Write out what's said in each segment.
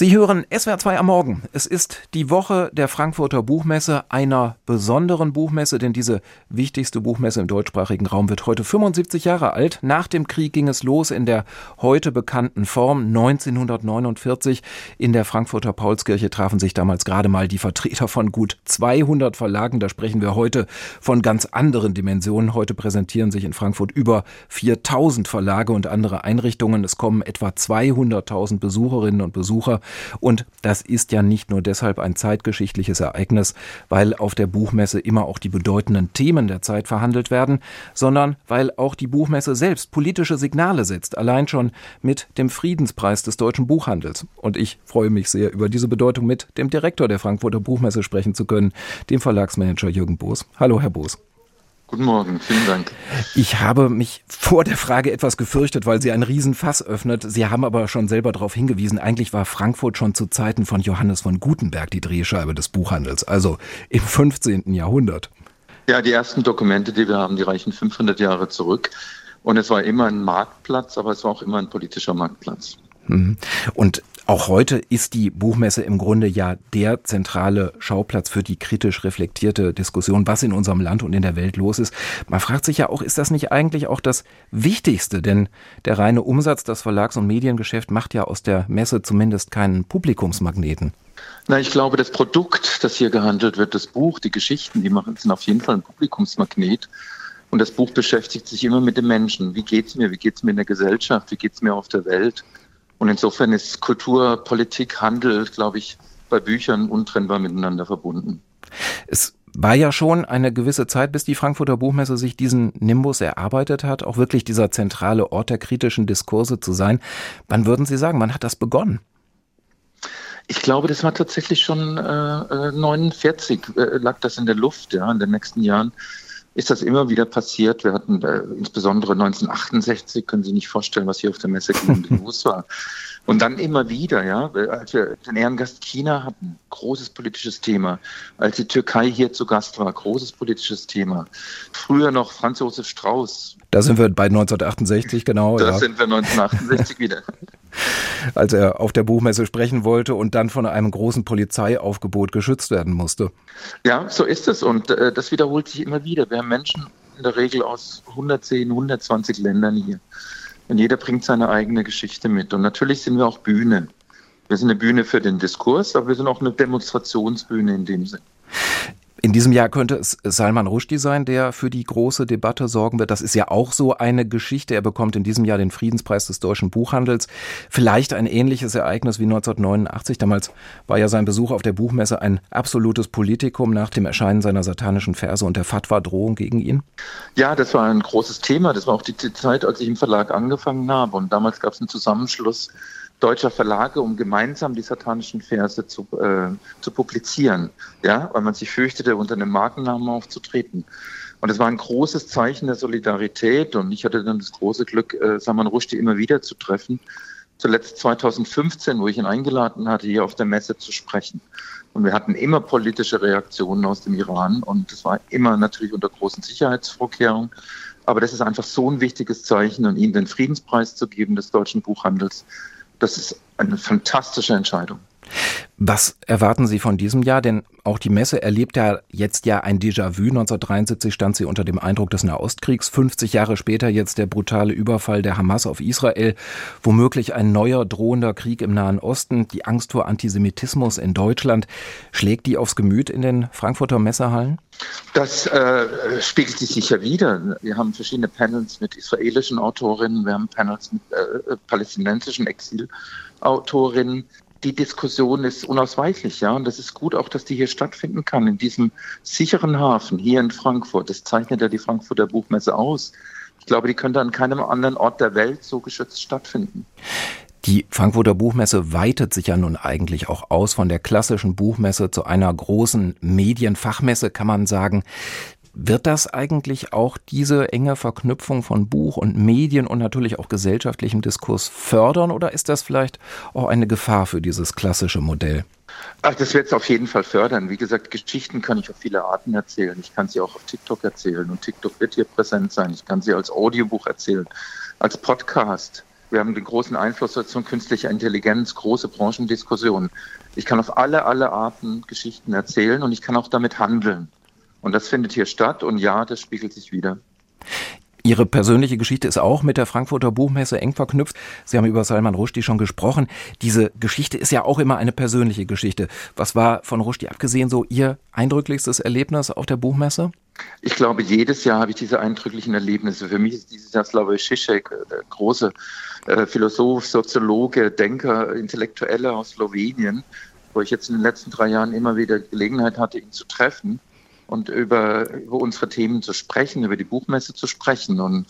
Sie hören SWR 2 am Morgen. Es ist die Woche der Frankfurter Buchmesse, einer besonderen Buchmesse, denn diese wichtigste Buchmesse im deutschsprachigen Raum wird heute 75 Jahre alt. Nach dem Krieg ging es los in der heute bekannten Form. 1949 in der Frankfurter Paulskirche trafen sich damals gerade mal die Vertreter von gut 200 Verlagen. Da sprechen wir heute von ganz anderen Dimensionen. Heute präsentieren sich in Frankfurt über 4000 Verlage und andere Einrichtungen. Es kommen etwa 200.000 Besucherinnen und Besucher und das ist ja nicht nur deshalb ein zeitgeschichtliches Ereignis, weil auf der Buchmesse immer auch die bedeutenden Themen der Zeit verhandelt werden, sondern weil auch die Buchmesse selbst politische Signale setzt, allein schon mit dem Friedenspreis des deutschen Buchhandels. Und ich freue mich sehr, über diese Bedeutung mit dem Direktor der Frankfurter Buchmesse sprechen zu können, dem Verlagsmanager Jürgen Boos. Hallo, Herr Boos. Guten Morgen, vielen Dank. Ich habe mich vor der Frage etwas gefürchtet, weil sie ein Riesenfass öffnet. Sie haben aber schon selber darauf hingewiesen, eigentlich war Frankfurt schon zu Zeiten von Johannes von Gutenberg die Drehscheibe des Buchhandels, also im 15. Jahrhundert. Ja, die ersten Dokumente, die wir haben, die reichen 500 Jahre zurück. Und es war immer ein Marktplatz, aber es war auch immer ein politischer Marktplatz. Mhm. Und auch heute ist die Buchmesse im Grunde ja der zentrale Schauplatz für die kritisch reflektierte Diskussion, was in unserem Land und in der Welt los ist. Man fragt sich ja auch, ist das nicht eigentlich auch das Wichtigste? Denn der reine Umsatz, das Verlags- und Mediengeschäft macht ja aus der Messe zumindest keinen Publikumsmagneten. Na, ich glaube, das Produkt, das hier gehandelt wird, das Buch, die Geschichten, die machen, sind auf jeden Fall ein Publikumsmagnet. Und das Buch beschäftigt sich immer mit dem Menschen. Wie geht's mir? Wie geht's mir in der Gesellschaft? Wie geht's mir auf der Welt? Und insofern ist Kultur, Politik, Handel, glaube ich, bei Büchern untrennbar miteinander verbunden. Es war ja schon eine gewisse Zeit, bis die Frankfurter Buchmesse sich diesen Nimbus erarbeitet hat, auch wirklich dieser zentrale Ort der kritischen Diskurse zu sein. Wann würden Sie sagen, wann hat das begonnen? Ich glaube, das war tatsächlich schon äh, 49, äh, äh, lag das in der Luft, ja, in den nächsten Jahren ist das immer wieder passiert. Wir hatten äh, insbesondere 1968, können Sie nicht vorstellen, was hier auf der Messe los war. Und dann immer wieder, ja, als wir den Ehrengast China hatten, großes politisches Thema. Als die Türkei hier zu Gast war, großes politisches Thema. Früher noch Franz Josef Strauß. Da sind wir bei 1968, genau. Da ja. sind wir 1968 wieder. Als er auf der Buchmesse sprechen wollte und dann von einem großen Polizeiaufgebot geschützt werden musste. Ja, so ist es. Und äh, das wiederholt sich immer wieder. Wir haben Menschen in der Regel aus 110, 120 Ländern hier. Und jeder bringt seine eigene Geschichte mit. Und natürlich sind wir auch Bühne. Wir sind eine Bühne für den Diskurs, aber wir sind auch eine Demonstrationsbühne in dem Sinn. In diesem Jahr könnte es Salman Rushdie sein, der für die große Debatte sorgen wird. Das ist ja auch so eine Geschichte. Er bekommt in diesem Jahr den Friedenspreis des deutschen Buchhandels. Vielleicht ein ähnliches Ereignis wie 1989. Damals war ja sein Besuch auf der Buchmesse ein absolutes Politikum nach dem Erscheinen seiner satanischen Verse und der Fatwa-Drohung gegen ihn. Ja, das war ein großes Thema. Das war auch die Zeit, als ich im Verlag angefangen habe. Und damals gab es einen Zusammenschluss deutscher Verlage, um gemeinsam die satanischen Verse zu, äh, zu publizieren, ja, weil man sich fürchtete, unter einem Markennamen aufzutreten. Und es war ein großes Zeichen der Solidarität und ich hatte dann das große Glück, äh, Saman Rushdie immer wieder zu treffen. Zuletzt 2015, wo ich ihn eingeladen hatte, hier auf der Messe zu sprechen. Und wir hatten immer politische Reaktionen aus dem Iran und das war immer natürlich unter großen Sicherheitsvorkehrungen. Aber das ist einfach so ein wichtiges Zeichen und ihnen den Friedenspreis zu geben des deutschen Buchhandels, das ist eine fantastische Entscheidung. Was erwarten Sie von diesem Jahr? Denn auch die Messe erlebt ja jetzt ja ein Déjà-vu. 1973 stand sie unter dem Eindruck des Nahostkriegs. 50 Jahre später jetzt der brutale Überfall der Hamas auf Israel. Womöglich ein neuer drohender Krieg im Nahen Osten. Die Angst vor Antisemitismus in Deutschland. Schlägt die aufs Gemüt in den Frankfurter Messehallen? Das äh, spiegelt sich sicher wieder. Wir haben verschiedene Panels mit israelischen Autorinnen. Wir haben Panels mit äh, palästinensischen Exilautorinnen die Diskussion ist unausweichlich, ja. Und das ist gut auch, dass die hier stattfinden kann, in diesem sicheren Hafen hier in Frankfurt. Das zeichnet ja die Frankfurter Buchmesse aus. Ich glaube, die könnte an keinem anderen Ort der Welt so geschützt stattfinden. Die Frankfurter Buchmesse weitet sich ja nun eigentlich auch aus von der klassischen Buchmesse zu einer großen Medienfachmesse, kann man sagen. Wird das eigentlich auch diese enge Verknüpfung von Buch und Medien und natürlich auch gesellschaftlichem Diskurs fördern oder ist das vielleicht auch eine Gefahr für dieses klassische Modell? Ach, das wird es auf jeden Fall fördern. Wie gesagt, Geschichten kann ich auf viele Arten erzählen. Ich kann sie auch auf TikTok erzählen und TikTok wird hier präsent sein. Ich kann sie als Audiobuch erzählen, als Podcast. Wir haben den großen Einfluss von künstlicher Intelligenz, große Branchendiskussionen. Ich kann auf alle, alle Arten Geschichten erzählen und ich kann auch damit handeln. Und das findet hier statt und ja, das spiegelt sich wieder. Ihre persönliche Geschichte ist auch mit der Frankfurter Buchmesse eng verknüpft. Sie haben über Salman Rushdie schon gesprochen. Diese Geschichte ist ja auch immer eine persönliche Geschichte. Was war von Rushdie abgesehen so Ihr eindrücklichstes Erlebnis auf der Buchmesse? Ich glaube, jedes Jahr habe ich diese eindrücklichen Erlebnisse. Für mich ist dieses Jahr Slavoj Žižek, der große äh, Philosoph, Soziologe, Denker, Intellektuelle aus Slowenien, wo ich jetzt in den letzten drei Jahren immer wieder Gelegenheit hatte, ihn zu treffen und über, über unsere Themen zu sprechen, über die Buchmesse zu sprechen. Und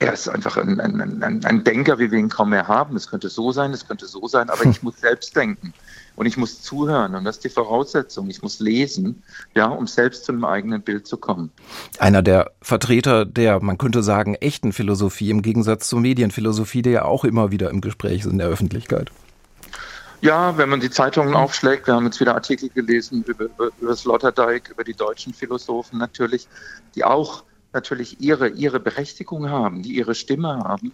er ist einfach ein, ein, ein, ein Denker, wie wir ihn kaum mehr haben. Es könnte so sein, es könnte so sein, aber ich muss selbst denken und ich muss zuhören und das ist die Voraussetzung. Ich muss lesen, ja, um selbst zu einem eigenen Bild zu kommen. Einer der Vertreter der, man könnte sagen, echten Philosophie im Gegensatz zur Medienphilosophie, die ja auch immer wieder im Gespräch ist in der Öffentlichkeit. Ja, wenn man die Zeitungen aufschlägt, wir haben jetzt wieder Artikel gelesen über, über, über Sloterdijk, über die deutschen Philosophen natürlich, die auch natürlich ihre, ihre Berechtigung haben, die ihre Stimme haben.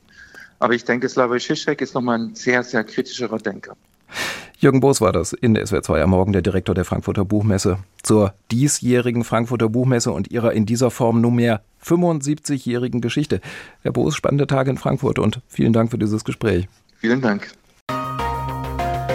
Aber ich denke, Slavoj Žižek ist nochmal ein sehr, sehr kritischerer Denker. Jürgen Boos war das in der SWR 2 am Morgen, der Direktor der Frankfurter Buchmesse, zur diesjährigen Frankfurter Buchmesse und ihrer in dieser Form nunmehr 75-jährigen Geschichte. Herr Boos, spannende Tage in Frankfurt und vielen Dank für dieses Gespräch. Vielen Dank.